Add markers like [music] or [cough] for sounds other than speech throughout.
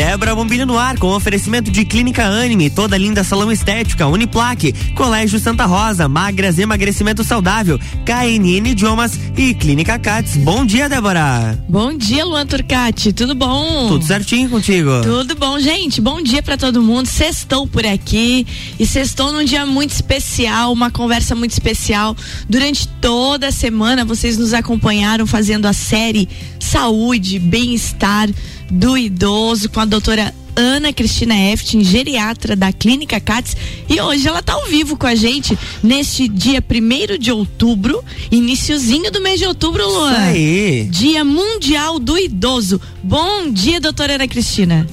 Débora Bombilho no ar, com oferecimento de Clínica Anime, toda linda salão estética, Uniplaque, Colégio Santa Rosa, Magras Emagrecimento Saudável, KNN Idiomas e Clínica Cats. Bom dia, Débora. Bom dia, Luan Turcati. Tudo bom? Tudo certinho contigo? Tudo bom, gente. Bom dia para todo mundo. Sextou por aqui e sextou num dia muito especial, uma conversa muito especial. Durante toda a semana vocês nos acompanharam fazendo a série Saúde, Bem-Estar do idoso com a doutora Ana Cristina Eftin, geriatra da Clínica CATS, e hoje ela está ao vivo com a gente neste dia 1 de outubro, iniciozinho do mês de outubro, Luan. Isso aí. Dia Mundial do Idoso. Bom dia, doutora Ana Cristina.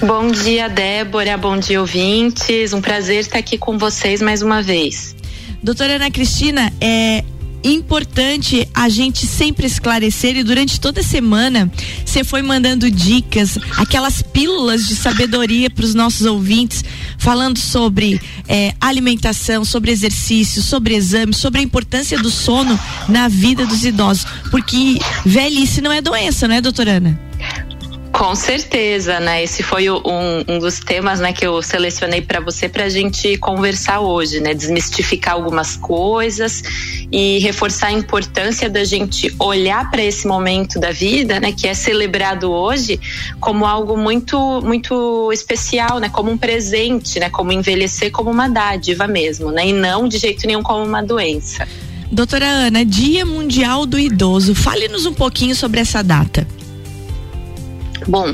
Bom dia, Débora. Bom dia, ouvintes. Um prazer estar aqui com vocês mais uma vez. Doutora Ana Cristina, é, importante a gente sempre esclarecer e durante toda a semana você foi mandando dicas, aquelas pílulas de sabedoria para os nossos ouvintes, falando sobre é, alimentação, sobre exercício, sobre exames, sobre a importância do sono na vida dos idosos. Porque velhice não é doença, não é, doutora Ana? Com certeza, né? Esse foi um, um dos temas né, que eu selecionei para você para a gente conversar hoje, né? Desmistificar algumas coisas e reforçar a importância da gente olhar para esse momento da vida, né? Que é celebrado hoje como algo muito, muito especial, né? Como um presente, né? Como envelhecer como uma dádiva mesmo, né? E não de jeito nenhum como uma doença. Doutora Ana, Dia Mundial do Idoso. Fale-nos um pouquinho sobre essa data. Bom,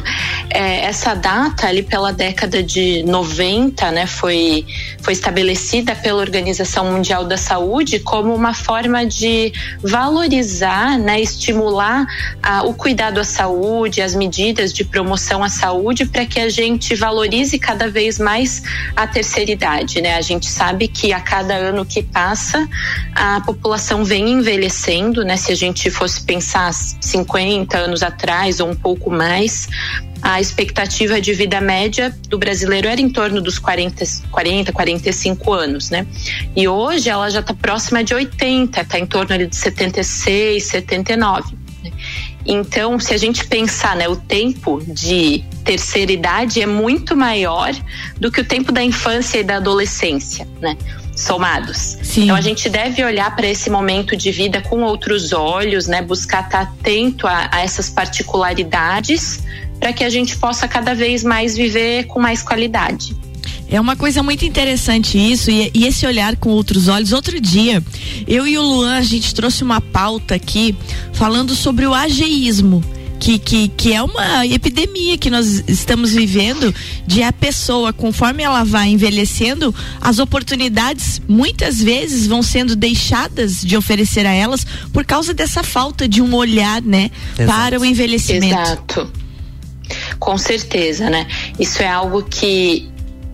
é, essa data ali pela década de 90, né, foi, foi estabelecida pela Organização Mundial da Saúde como uma forma de valorizar, né, estimular a, o cuidado à saúde, as medidas de promoção à saúde para que a gente valorize cada vez mais a terceira idade, né? A gente sabe que a cada ano que passa a população vem envelhecendo, né? Se a gente fosse pensar 50 anos atrás ou um pouco mais, a expectativa de vida média do brasileiro era em torno dos 40, 40 45 anos, né? E hoje ela já está próxima de 80, está em torno ali de 76, 79. Né? Então, se a gente pensar, né, o tempo de terceira idade é muito maior do que o tempo da infância e da adolescência, né? Somados. Sim. Então a gente deve olhar para esse momento de vida com outros olhos, né? Buscar estar atento a, a essas particularidades para que a gente possa cada vez mais viver com mais qualidade. É uma coisa muito interessante isso e, e, esse olhar com outros olhos. Outro dia, eu e o Luan, a gente trouxe uma pauta aqui falando sobre o ageísmo que, que, que é uma epidemia que nós estamos vivendo de a pessoa, conforme ela vai envelhecendo, as oportunidades muitas vezes vão sendo deixadas de oferecer a elas por causa dessa falta de um olhar, né, Exato. para o envelhecimento. Exato. Com certeza, né? Isso é algo que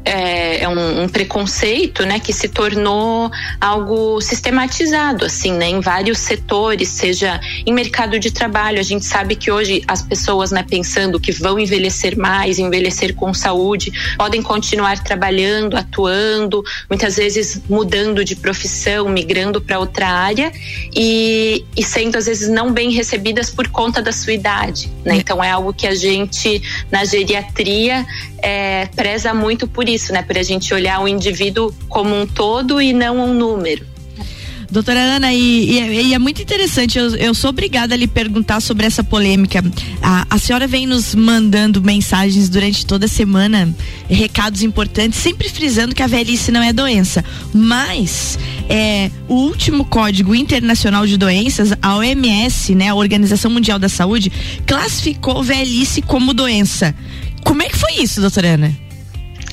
é, é um, um, preconceito, né, que se tornou algo sistematizado, assim, né, em vários setores, seja em mercado de trabalho. A gente sabe que hoje as pessoas, né, pensando que vão envelhecer mais, envelhecer com saúde, podem continuar trabalhando, atuando, muitas vezes mudando de profissão, migrando para outra área e, e sendo às vezes não bem recebidas por conta da sua idade, né? Então é algo que a gente na geriatria é, preza muito por isso, né? Por a gente olhar o indivíduo como um todo e não um número. Doutora Ana, e, e, é, e, é muito interessante, eu, eu, sou obrigada a lhe perguntar sobre essa polêmica. A, a, senhora vem nos mandando mensagens durante toda a semana, recados importantes, sempre frisando que a velhice não é doença. Mas é, o último Código Internacional de Doenças, a OMS, né, a Organização Mundial da Saúde, classificou velhice como doença. Como é que foi isso, doutora Ana?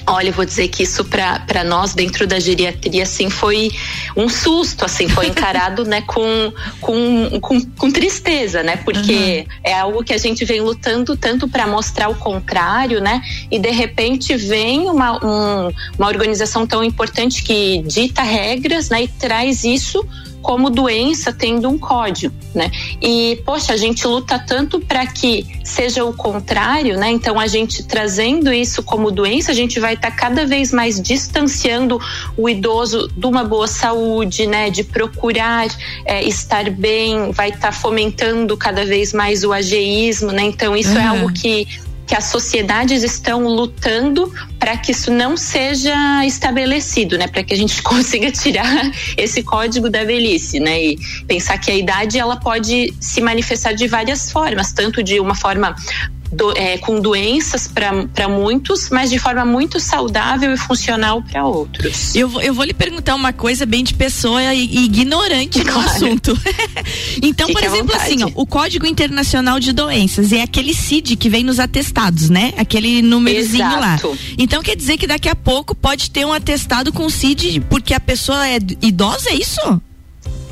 Olha, eu vou dizer que isso para nós dentro da geriatria assim foi um susto, assim, foi encarado, né, [laughs] com, com, com, com, tristeza, né? Porque uhum. é algo que a gente vem lutando tanto para mostrar o contrário, né? E de repente vem uma, um, uma organização tão importante que dita regras, né, e traz isso como doença tendo um código, né? E poxa, a gente luta tanto para que seja o contrário, né? Então a gente trazendo isso como doença, a gente vai estar tá cada vez mais distanciando o idoso de uma boa saúde, né? De procurar é, estar bem, vai estar tá fomentando cada vez mais o ageísmo, né? Então isso uhum. é algo que que as sociedades estão lutando para que isso não seja estabelecido, né? Para que a gente [laughs] consiga tirar esse código da velhice, né? E pensar que a idade ela pode se manifestar de várias formas, tanto de uma forma do, é, com doenças para muitos, mas de forma muito saudável e funcional para outros. Eu, eu vou lhe perguntar uma coisa bem de pessoa ignorante claro. no assunto. [laughs] então, Fique por exemplo, assim, ó, o Código Internacional de Doenças é aquele CID que vem nos atestados, né? Aquele númerozinho lá. Então quer dizer que daqui a pouco pode ter um atestado com CID porque a pessoa é idosa, é isso?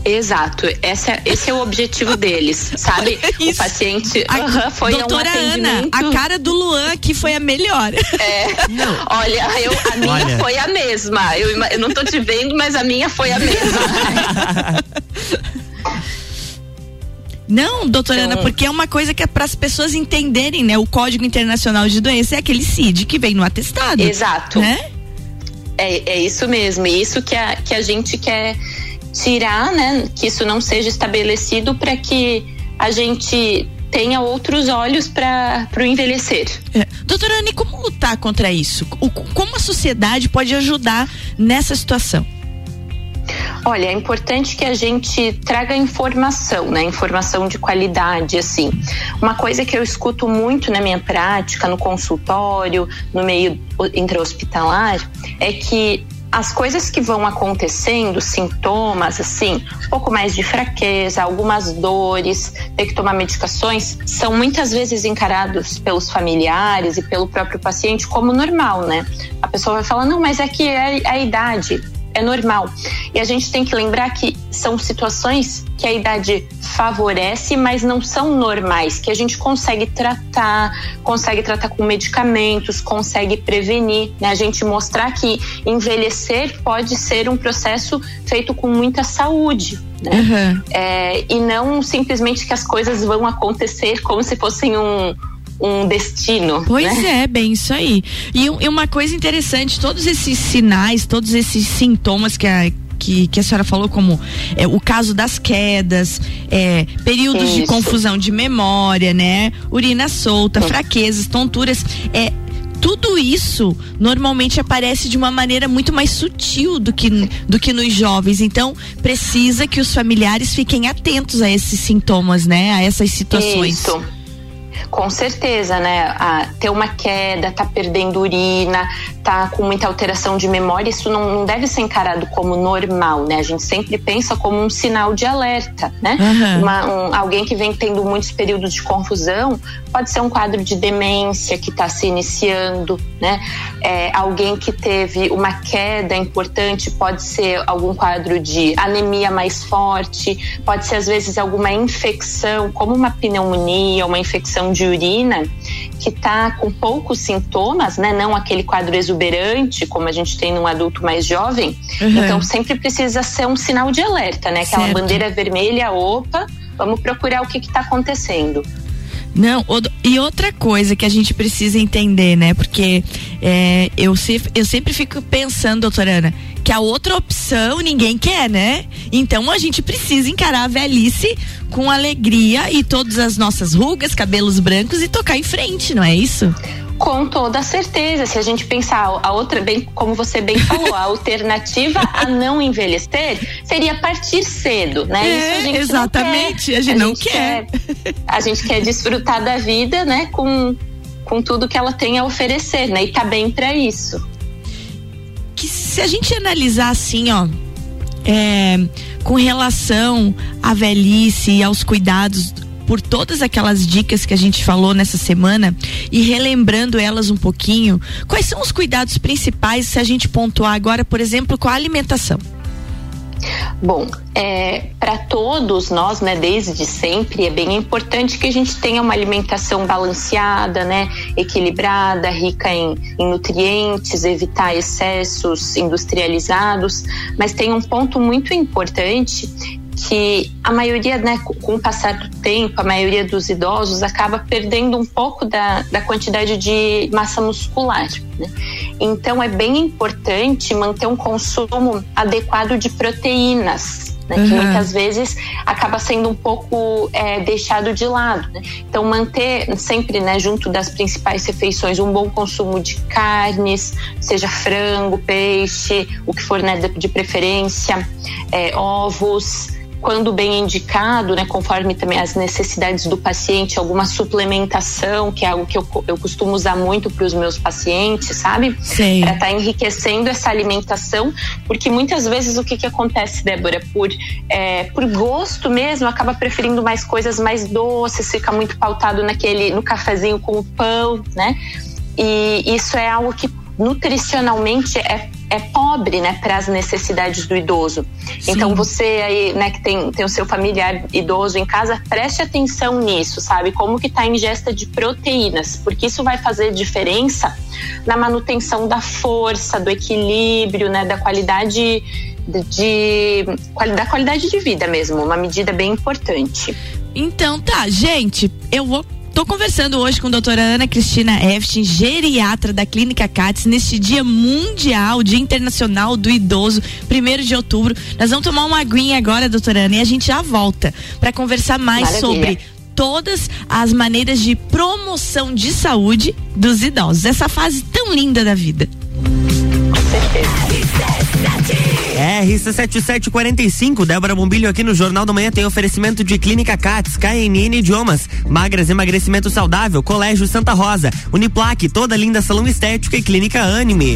Exato, esse é, esse é o objetivo deles, sabe? [laughs] Isso. O paciente a, uh -huh, foi doutora um Ana, a cara do Luan aqui foi a melhor. É, não. olha, eu, a minha olha. foi a mesma. Eu, eu não tô te vendo, mas a minha foi a mesma. [laughs] Não, doutora então, Ana, porque é uma coisa que é para as pessoas entenderem, né? O Código Internacional de Doença é aquele CID que vem no atestado. Exato. Né? É, é isso mesmo. E isso que a, que a gente quer tirar, né, que isso não seja estabelecido para que a gente tenha outros olhos para o envelhecer. É. Doutora Anne, como lutar contra isso? O, como a sociedade pode ajudar nessa situação? Olha, é importante que a gente traga informação, né? Informação de qualidade, assim. Uma coisa que eu escuto muito na minha prática, no consultório, no meio intra-hospitalar, é que as coisas que vão acontecendo, sintomas, assim, um pouco mais de fraqueza, algumas dores, ter que tomar medicações, são muitas vezes encarados pelos familiares e pelo próprio paciente como normal, né? A pessoa vai falar, não, mas é que é a idade é normal. E a gente tem que lembrar que são situações que a idade favorece, mas não são normais, que a gente consegue tratar, consegue tratar com medicamentos, consegue prevenir, né? A gente mostrar que envelhecer pode ser um processo feito com muita saúde, né? Uhum. É, e não simplesmente que as coisas vão acontecer como se fossem um um destino. Pois né? é, bem isso aí. E, e, uma coisa interessante, todos esses sinais, todos esses sintomas que a que, que a senhora falou, como é, o caso das quedas, é, períodos isso. de confusão de memória, né? Urina solta, fraquezas, tonturas. É, tudo isso normalmente aparece de uma maneira muito mais sutil do que, do que nos jovens. Então, precisa que os familiares fiquem atentos a esses sintomas, né? A essas situações. Isso. Com certeza, né? Ter uma queda, tá perdendo urina, tá com muita alteração de memória, isso não, não, deve ser encarado como normal, né? A gente sempre pensa como um sinal de alerta, né? Uhum. Uma, um, alguém que vem tendo muitos períodos de confusão pode ser um quadro de demência que está se iniciando, né? É, alguém que teve uma queda importante pode ser algum quadro de anemia mais forte, pode ser às vezes alguma infecção, como uma pneumonia, uma infecção de urina, que está com poucos sintomas, né? Não aquele quadro exuberante, como a gente tem num adulto mais jovem. Uhum. Então, sempre precisa ser um sinal de alerta, né? Aquela certo. bandeira vermelha, opa, vamos procurar o que está acontecendo. Não, e outra coisa que a gente precisa entender, né? Porque é, eu, eu sempre fico pensando, doutora Ana, que a outra opção ninguém quer, né? Então a gente precisa encarar a velhice com alegria e todas as nossas rugas, cabelos brancos e tocar em frente, não é isso? Com toda certeza, se a gente pensar a outra, bem como você bem falou, a [laughs] alternativa a não envelhecer seria partir cedo, né? É, Isso a gente exatamente, não quer. a gente a não gente quer. quer. A gente quer desfrutar da vida, né? Com, com tudo que ela tem a oferecer, né? E tá bem para isso. Que se a gente analisar assim, ó, é, com relação à velhice e aos cuidados por todas aquelas dicas que a gente falou nessa semana e relembrando elas um pouquinho, quais são os cuidados principais se a gente pontuar agora, por exemplo, com a alimentação? Bom, é, para todos nós, né, desde sempre, é bem importante que a gente tenha uma alimentação balanceada, né, equilibrada, rica em, em nutrientes, evitar excessos industrializados. Mas tem um ponto muito importante que a maioria, né, com o passar do tempo, a maioria dos idosos acaba perdendo um pouco da, da quantidade de massa muscular. Né? Então é bem importante manter um consumo adequado de proteínas. né, uhum. que muitas vezes acaba sendo um pouco é, deixado de lado. Né? Então, manter sempre né, junto das principais refeições um bom consumo de carnes, seja frango, peixe, o que for né, de preferência, é, ovos quando bem indicado, né, conforme também as necessidades do paciente, alguma suplementação, que é algo que eu, eu costumo usar muito para os meus pacientes, sabe? Sim. Para estar tá enriquecendo essa alimentação, porque muitas vezes o que, que acontece, Débora, por, é, por gosto mesmo, acaba preferindo mais coisas mais doces, fica muito pautado naquele, no cafezinho com o pão, né? E isso é algo que nutricionalmente é é pobre, né, para as necessidades do idoso. Sim. Então você aí, né, que tem, tem o seu familiar idoso em casa, preste atenção nisso, sabe? Como que tá a ingesta de proteínas, porque isso vai fazer diferença na manutenção da força, do equilíbrio, né, da qualidade de, de da qualidade de vida mesmo, uma medida bem importante. Então tá, gente, eu vou Tô conversando hoje com a doutora Ana Cristina Eftin, geriatra da Clínica CATS, neste Dia Mundial, Dia Internacional do Idoso, primeiro de outubro. Nós vamos tomar uma aguinha agora, doutora Ana, e a gente já volta para conversar mais Maravilha. sobre todas as maneiras de promoção de saúde dos idosos. Essa fase tão linda da vida. Com certeza. RC7745, Débora Bombilho aqui no Jornal da Manhã tem oferecimento de Clínica Cats, KNN Idiomas, Magras Emagrecimento Saudável, Colégio Santa Rosa, Uniplaque, toda linda salão estética e Clínica Anime.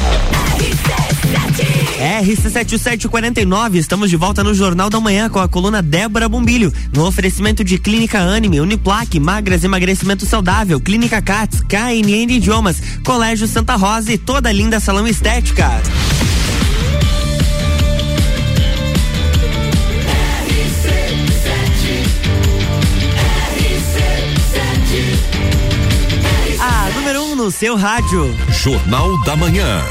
RC7749, estamos de volta no Jornal da Manhã com a coluna Débora Bombilho, no oferecimento de Clínica Anime, Uniplaque, Magras Emagrecimento Saudável, Clínica Cats, KNN Idiomas, Colégio Santa Rosa e toda a linda salão estética. No seu rádio. Jornal da Manhã.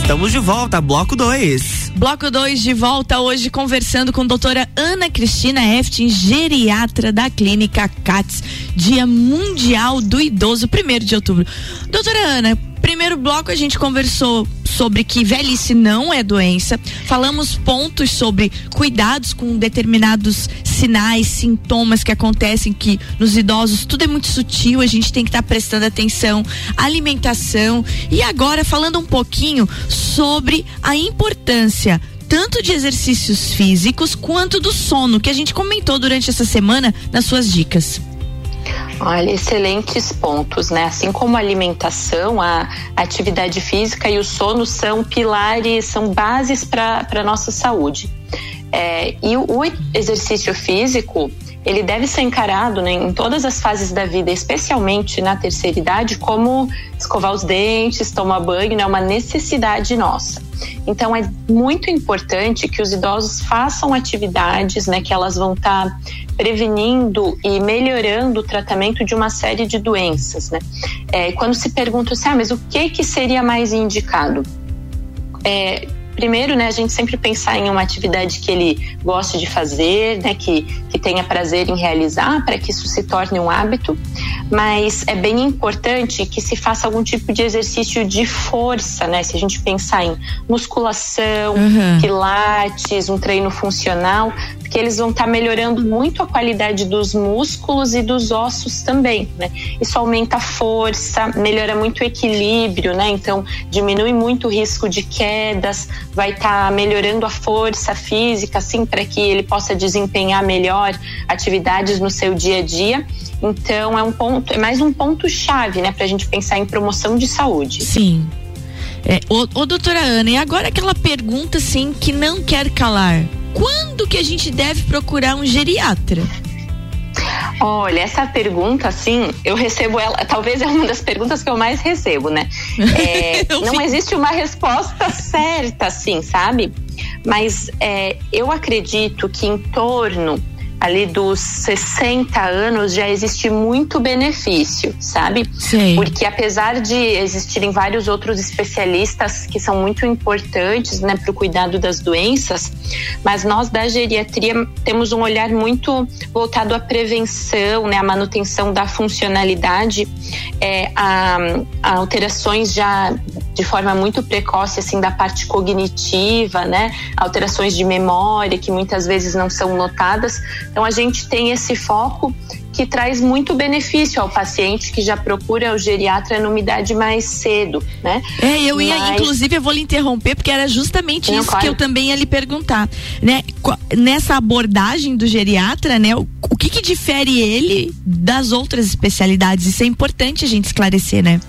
Estamos de volta, bloco 2. Bloco 2 de volta hoje conversando com a doutora Ana Cristina Eftin, geriatra da clínica CATS, Dia Mundial do Idoso, primeiro de outubro. Doutora Ana, primeiro bloco a gente conversou sobre que velhice não é doença. Falamos pontos sobre cuidados com determinados sinais, sintomas que acontecem que nos idosos tudo é muito sutil, a gente tem que estar tá prestando atenção, alimentação e agora falando um pouquinho sobre a importância tanto de exercícios físicos quanto do sono que a gente comentou durante essa semana nas suas dicas. Olha, excelentes pontos, né? Assim como a alimentação, a atividade física e o sono são pilares, são bases para a nossa saúde. É, e o, o exercício físico, ele deve ser encarado né, em todas as fases da vida, especialmente na terceira idade, como escovar os dentes, tomar banho, é né, uma necessidade nossa. Então é muito importante que os idosos façam atividades, né, que elas vão estar tá prevenindo e melhorando o tratamento de uma série de doenças, né? É, quando se pergunta assim, ah, mas o que que seria mais indicado? É, primeiro, né, a gente sempre pensar em uma atividade que ele goste de fazer, né, que, que tenha prazer em realizar, para que isso se torne um hábito. Mas é bem importante que se faça algum tipo de exercício de força, né? Se a gente pensar em musculação, uhum. pilates, um treino funcional, porque eles vão estar tá melhorando muito a qualidade dos músculos e dos ossos também, né? Isso aumenta a força, melhora muito o equilíbrio, né? Então diminui muito o risco de quedas, vai estar tá melhorando a força física, assim, para que ele possa desempenhar melhor atividades no seu dia a dia. Então é um ponto, é mais um ponto chave, né, para a gente pensar em promoção de saúde. Sim. É, ô, ô, doutora Ana, e agora aquela pergunta assim que não quer calar quando que a gente deve procurar um geriatra? Olha, essa pergunta, assim, eu recebo ela, talvez é uma das perguntas que eu mais recebo, né? [laughs] É, não existe uma resposta certa, assim, sabe? Mas é, eu acredito que em torno ali dos 60 anos já existe muito benefício, sabe? Sim. Porque apesar de existirem vários outros especialistas que são muito importantes, né, para o cuidado das doenças, mas nós da geriatria temos um olhar muito voltado à prevenção, né, à manutenção da funcionalidade, é, a, a alterações já de forma muito precoce assim da parte cognitiva, né, alterações de memória que muitas vezes não são notadas então a gente tem esse foco que traz muito benefício ao paciente que já procura o geriatra numa idade mais cedo, né? É, eu ia, Mas... inclusive, eu vou lhe interromper, porque era justamente Não, isso claro. que eu também ia lhe perguntar, né? Nessa abordagem do geriatra, né? O, o que que difere ele das outras especialidades? Isso é importante a gente esclarecer, né?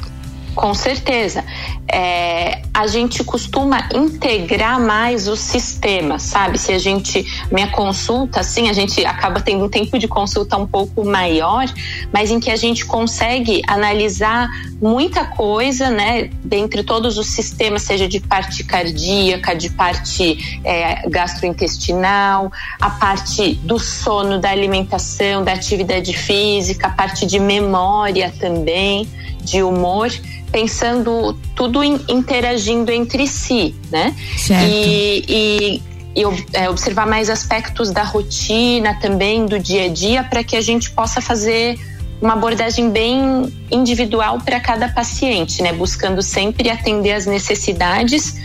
Com certeza. É, a gente costuma integrar mais o sistema, sabe? Se a gente. Minha consulta, assim, a gente acaba tendo um tempo de consulta um pouco maior, mas em que a gente consegue analisar muita coisa, né? Dentre todos os sistemas, seja de parte cardíaca, de parte é, gastrointestinal, a parte do sono, da alimentação, da atividade física, a parte de memória também, de humor pensando tudo in, interagindo entre si, né? Certo. E, e, e é, observar mais aspectos da rotina também, do dia a dia, para que a gente possa fazer uma abordagem bem individual para cada paciente, né? Buscando sempre atender as necessidades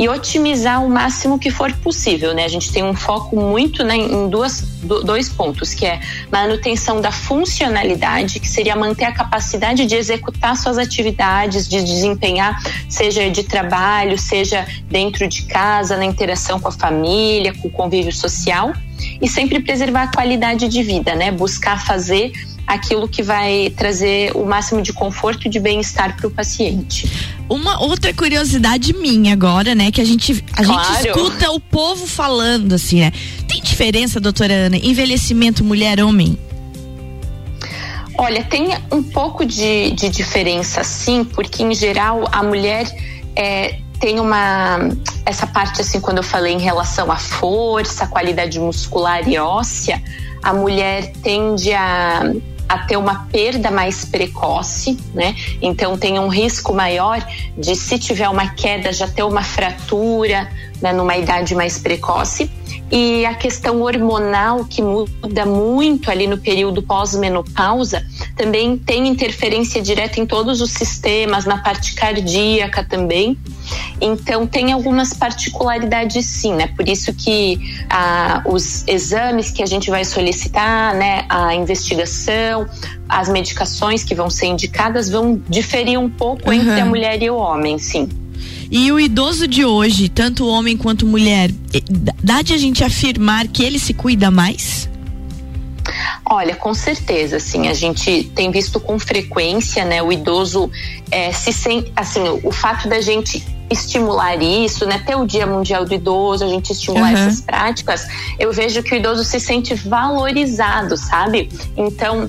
e otimizar o máximo que for possível, né? A gente tem um foco muito né, em duas, dois pontos, que é manutenção da funcionalidade, que seria manter a capacidade de executar suas atividades, de desempenhar, seja de trabalho, seja dentro de casa, na interação com a família, com o convívio social, e sempre preservar a qualidade de vida, né? Buscar fazer aquilo que vai trazer o máximo de conforto e de bem-estar para o paciente. Uma outra curiosidade minha agora, né, que a gente a claro. gente escuta o povo falando assim, né? Tem diferença, doutora Ana, envelhecimento mulher-homem? Olha, tem um pouco de, de diferença, sim, porque em geral a mulher é, tem uma essa parte assim quando eu falei em relação à força, qualidade muscular e óssea, a mulher tende a a ter uma perda mais precoce, né? Então tem um risco maior de se tiver uma queda já ter uma fratura né, numa idade mais precoce e a questão hormonal que muda muito ali no período pós-menopausa também tem interferência direta em todos os sistemas, na parte cardíaca também. Então tem algumas particularidades sim, né? Por isso que ah, os exames que a gente vai solicitar, né, a investigação, as medicações que vão ser indicadas vão diferir um pouco uhum. entre a mulher e o homem, sim. E o idoso de hoje, tanto homem quanto mulher, dá de a gente afirmar que ele se cuida mais? Olha, com certeza, assim, a gente tem visto com frequência, né, o idoso é, se sente, assim, o, o fato da gente estimular isso, né? Ter o Dia Mundial do Idoso, a gente estimular uhum. essas práticas, eu vejo que o idoso se sente valorizado, sabe? Então,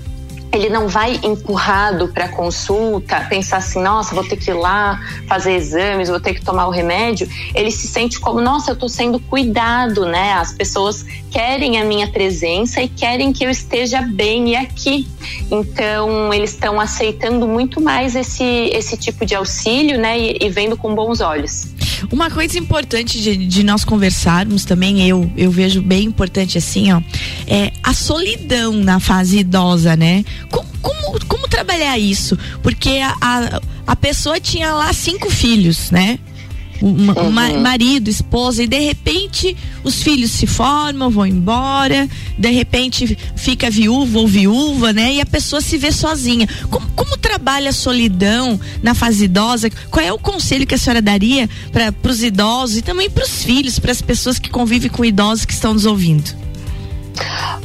ele não vai empurrado para consulta, pensar assim, nossa, vou ter que ir lá fazer exames, vou ter que tomar o remédio. Ele se sente como, nossa, eu estou sendo cuidado, né? As pessoas querem a minha presença e querem que eu esteja bem e aqui. Então, eles estão aceitando muito mais esse, esse tipo de auxílio, né? E, e vendo com bons olhos. Uma coisa importante de, de, nós conversarmos também, eu, eu vejo bem importante assim, ó, é a solidão na fase idosa, né? Como, como, como trabalhar isso? Porque a, a, a pessoa tinha lá cinco filhos, né? Uma, uhum. marido, esposa, e de repente os filhos se formam, vão embora, de repente fica viúvo ou viúva, né? E a pessoa se vê sozinha. Como, como trabalha a solidão na fase idosa? Qual é o conselho que a senhora daria para os idosos e também para os filhos, para as pessoas que convivem com idosos que estão nos ouvindo?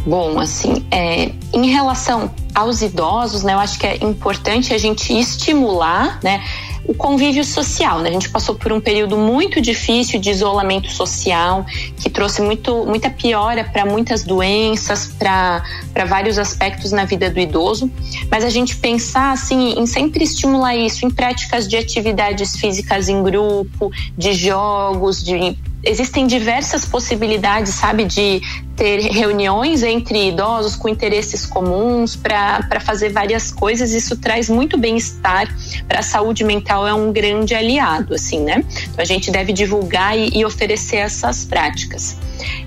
Bom, assim, é, em relação aos idosos, né, eu acho que é importante a gente estimular, né, o convívio social. Né? A gente passou por um período muito difícil de isolamento social, que trouxe muito, muita piora para muitas doenças, para vários aspectos na vida do idoso. Mas a gente pensar assim, em sempre estimular isso em práticas de atividades físicas em grupo, de jogos, de existem diversas possibilidades, sabe, de ter reuniões entre idosos com interesses comuns para fazer várias coisas. Isso traz muito bem-estar para a saúde mental, é um grande aliado, assim, né? Então a gente deve divulgar e, e oferecer essas práticas.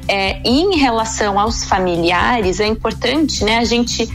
É, e em relação aos familiares, é importante, né, a gente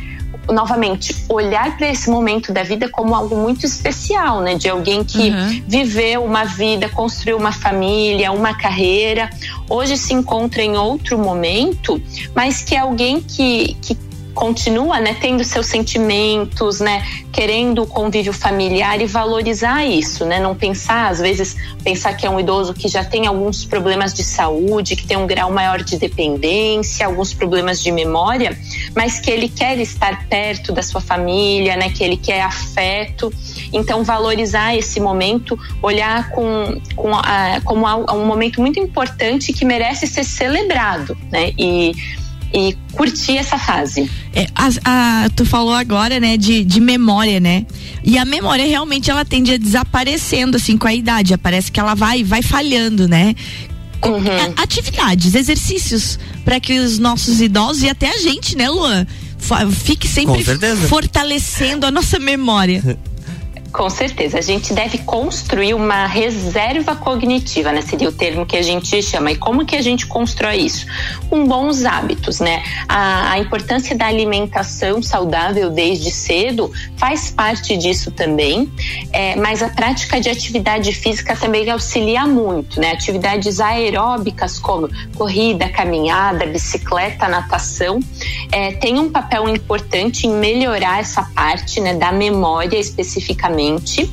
novamente, olhar para esse momento da vida como algo muito especial, né? De alguém que uhum. viveu uma vida, construiu uma família, uma carreira, hoje se encontra em outro momento, mas que é alguém que, que continua, né, tendo seus sentimentos, né, querendo o convívio familiar e valorizar isso, né, não pensar às vezes pensar que é um idoso que já tem alguns problemas de saúde, que tem um grau maior de dependência, alguns problemas de memória, mas que ele quer estar perto da sua família, né, que ele quer afeto. Então valorizar esse momento, olhar com, com a, como um momento muito importante que merece ser celebrado, né, e e curtir essa fase. É, a, a, tu falou agora, né, de, de memória, né? E a memória realmente ela tende a desaparecendo assim com a idade. Parece que ela vai vai falhando, né? Uhum. Atividades, exercícios para que os nossos idosos e até a gente, né, Luan, fique sempre fortalecendo a nossa memória. [laughs] Com certeza, a gente deve construir uma reserva cognitiva, né? Seria o termo que a gente chama. E como que a gente constrói isso? Com bons hábitos, né? A, a importância da alimentação saudável desde cedo faz parte disso também, é, mas a prática de atividade física também auxilia muito, né? Atividades aeróbicas como corrida, caminhada, bicicleta, natação, é, tem um papel importante em melhorar essa parte, né? Da memória especificamente mente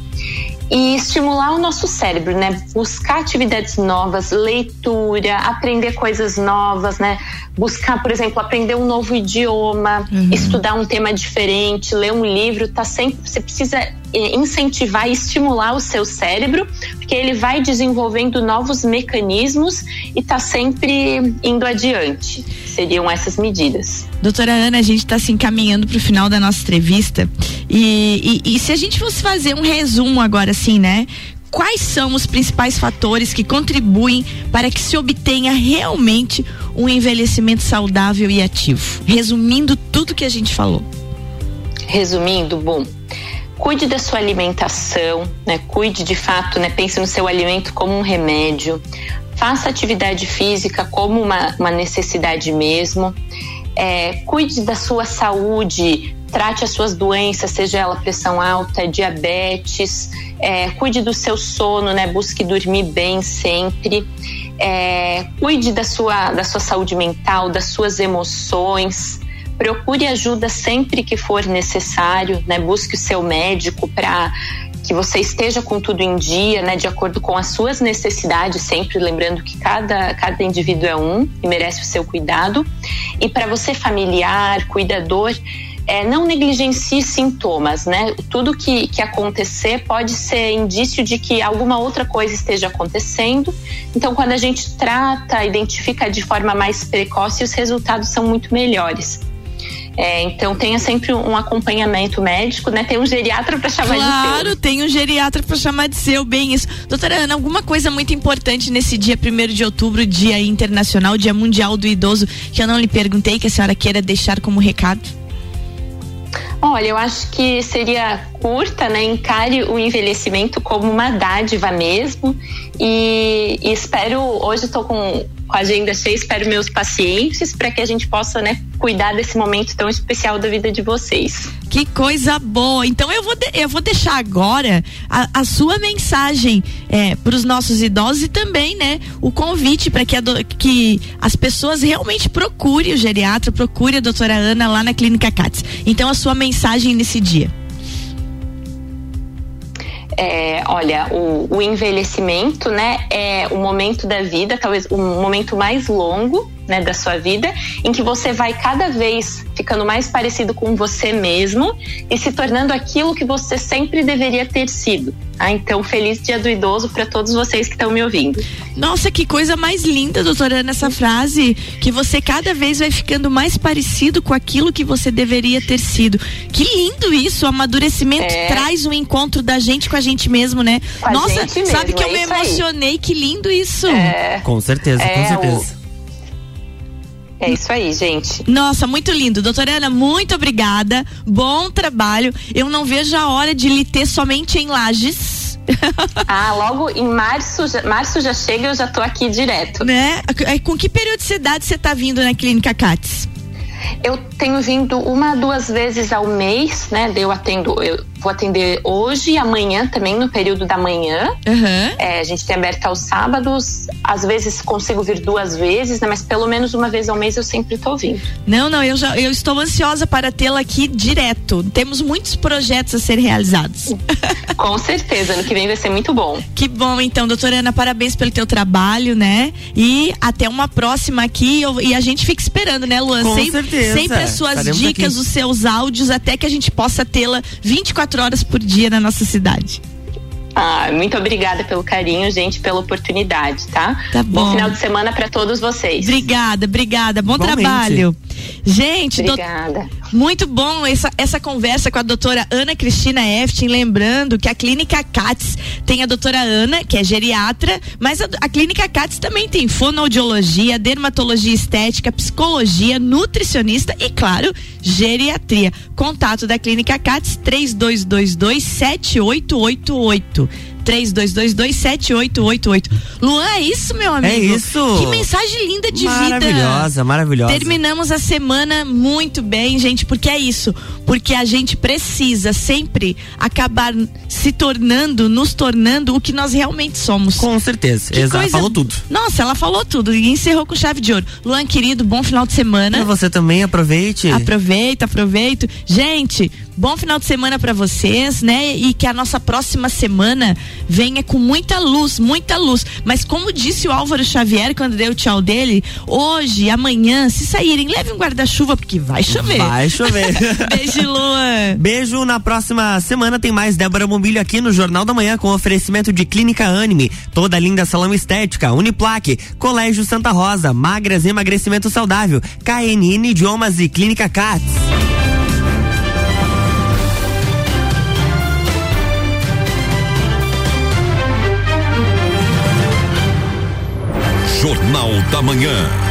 e estimular o nosso cérebro, né? Buscar atividades novas, leitura, aprender coisas novas, né? Buscar, por exemplo, aprender um novo idioma, uhum. estudar um tema diferente, ler um livro, tá sempre você precisa eh, incentivar e estimular o seu cérebro, porque ele vai desenvolvendo novos mecanismos e tá sempre indo adiante. Seriam essas medidas. Doutora Ana, a gente está se encaminhando para o final da nossa entrevista e, e, e se a gente fosse fazer um resumo agora, assim, né? Quais são os principais fatores que contribuem para que se obtenha realmente um envelhecimento saudável e ativo? Resumindo tudo que a gente falou. Resumindo, bom, cuide da sua alimentação, né? Cuide de fato, né? Pense no seu alimento como um remédio. Faça atividade física como uma, uma necessidade mesmo. É, cuide da sua saúde, trate as suas doenças, seja ela pressão alta, diabetes, é, cuide do seu sono, né? Busque dormir bem sempre. É, cuide da sua, da sua saúde mental, das suas emoções. Procure ajuda sempre que for necessário, né? Busque o seu médico para que você esteja com tudo em dia, né, de acordo com as suas necessidades, sempre lembrando que cada, cada indivíduo é um e merece o seu cuidado. E para você, familiar, cuidador, é, não negligencie sintomas, né? Tudo que, que acontecer pode ser indício de que alguma outra coisa esteja acontecendo. Então, quando a gente trata, identifica de forma mais precoce, os resultados são muito melhores. É, então tenha sempre um acompanhamento médico, né? Tem um geriatra para chamar claro, de seu. Claro, tem um geriatra para chamar de seu, bem isso. Doutora Ana, alguma coisa muito importante nesse dia 1 de outubro, Dia Internacional, Dia Mundial do Idoso, que eu não lhe perguntei, que a senhora queira deixar como recado? Olha, eu acho que seria curta, né? Encare o envelhecimento como uma dádiva mesmo. E, e espero, hoje estou com, com a agenda cheia, espero meus pacientes para que a gente possa, né, cuidar desse momento tão especial da vida de vocês. Que coisa boa! Então eu vou, de, eu vou deixar agora a, a sua mensagem é, para os nossos idosos e também, né, o convite para que, que as pessoas realmente procurem o geriatra, procure a doutora Ana lá na Clínica CATS. Então a sua mensagem nesse dia. É, olha, o, o, envelhecimento, né, é o momento da vida, talvez o momento mais longo né, da sua vida, em que você vai cada vez ficando mais parecido com você mesmo e se tornando aquilo que você sempre deveria ter sido. Ah, então, feliz dia do idoso para todos vocês que estão me ouvindo. Nossa, que coisa mais linda, doutora, nessa frase, que você cada vez vai ficando mais parecido com aquilo que você deveria ter sido. Que lindo isso, o amadurecimento é. traz um encontro da gente com a gente mesmo, né? Com Nossa, sabe que eu é me emocionei, aí. que lindo isso. É. Com certeza, com é, certeza. O é isso aí, gente. Nossa, muito lindo. Doutora Ana, muito obrigada. Bom trabalho. Eu não vejo a hora de lhe ter somente em Lages. [laughs] ah, logo em março, março já chega, eu já tô aqui direto. Né? Com que periodicidade você tá vindo na Clínica Cates? Eu tenho vindo uma, duas vezes ao mês, né? Eu atendo, eu vou atender hoje e amanhã também, no período da manhã. Uhum. É, a gente tem aberto aos sábados. Às vezes consigo vir duas vezes, né? Mas pelo menos uma vez ao mês eu sempre estou vindo. Não, não, eu já eu estou ansiosa para tê-la aqui direto. Temos muitos projetos a serem realizados. [laughs] Com certeza, ano que vem vai ser muito bom. Que bom, então, doutora Ana, parabéns pelo teu trabalho, né? E até uma próxima aqui. E a gente fica esperando, né, Luan? Com sempre, certeza. sempre as suas Estaremos dicas, aqui. os seus áudios, até que a gente possa tê-la 24 horas por dia na nossa cidade. Ah, muito obrigada pelo carinho, gente, pela oportunidade, tá? Tá bom. Bom final de semana para todos vocês. Obrigada, obrigada. Bom Igualmente. trabalho. Gente, Obrigada. Do... muito bom essa, essa conversa com a doutora Ana Cristina Eftin, lembrando que a Clínica CATS tem a doutora Ana, que é geriatra, mas a, a Clínica CATS também tem fonoaudiologia, dermatologia estética, psicologia, nutricionista e, claro, geriatria. Contato da Clínica CATS 3222 7888. 32227888. Luan, é isso, meu amigo? É isso. Que mensagem linda de maravilhosa, vida. Maravilhosa, maravilhosa. Terminamos a semana muito bem, gente, porque é isso. Porque a gente precisa sempre acabar se tornando, nos tornando o que nós realmente somos. Com certeza. Exato. Coisa... Falou tudo. Nossa, ela falou tudo e encerrou com chave de ouro. Luan, querido, bom final de semana. E você também aproveite. Aproveita, aproveito. Gente, bom final de semana para vocês, né? E que a nossa próxima semana venha com muita luz, muita luz. Mas como disse o Álvaro Xavier quando deu o tchau dele, hoje, amanhã, se saírem, leve um guarda-chuva porque vai chover. Vai chover. [laughs] Beijo, Luan. Beijo. Na próxima semana tem mais Débora Bombilho aqui no Jornal da Manhã com oferecimento de Clínica Anime, toda linda salão estética, Uniplaque, Colégio Santa Rosa, Magras Emagrecimento Saudável, KNN Idiomas e Clínica Cats. Jornal da Manhã.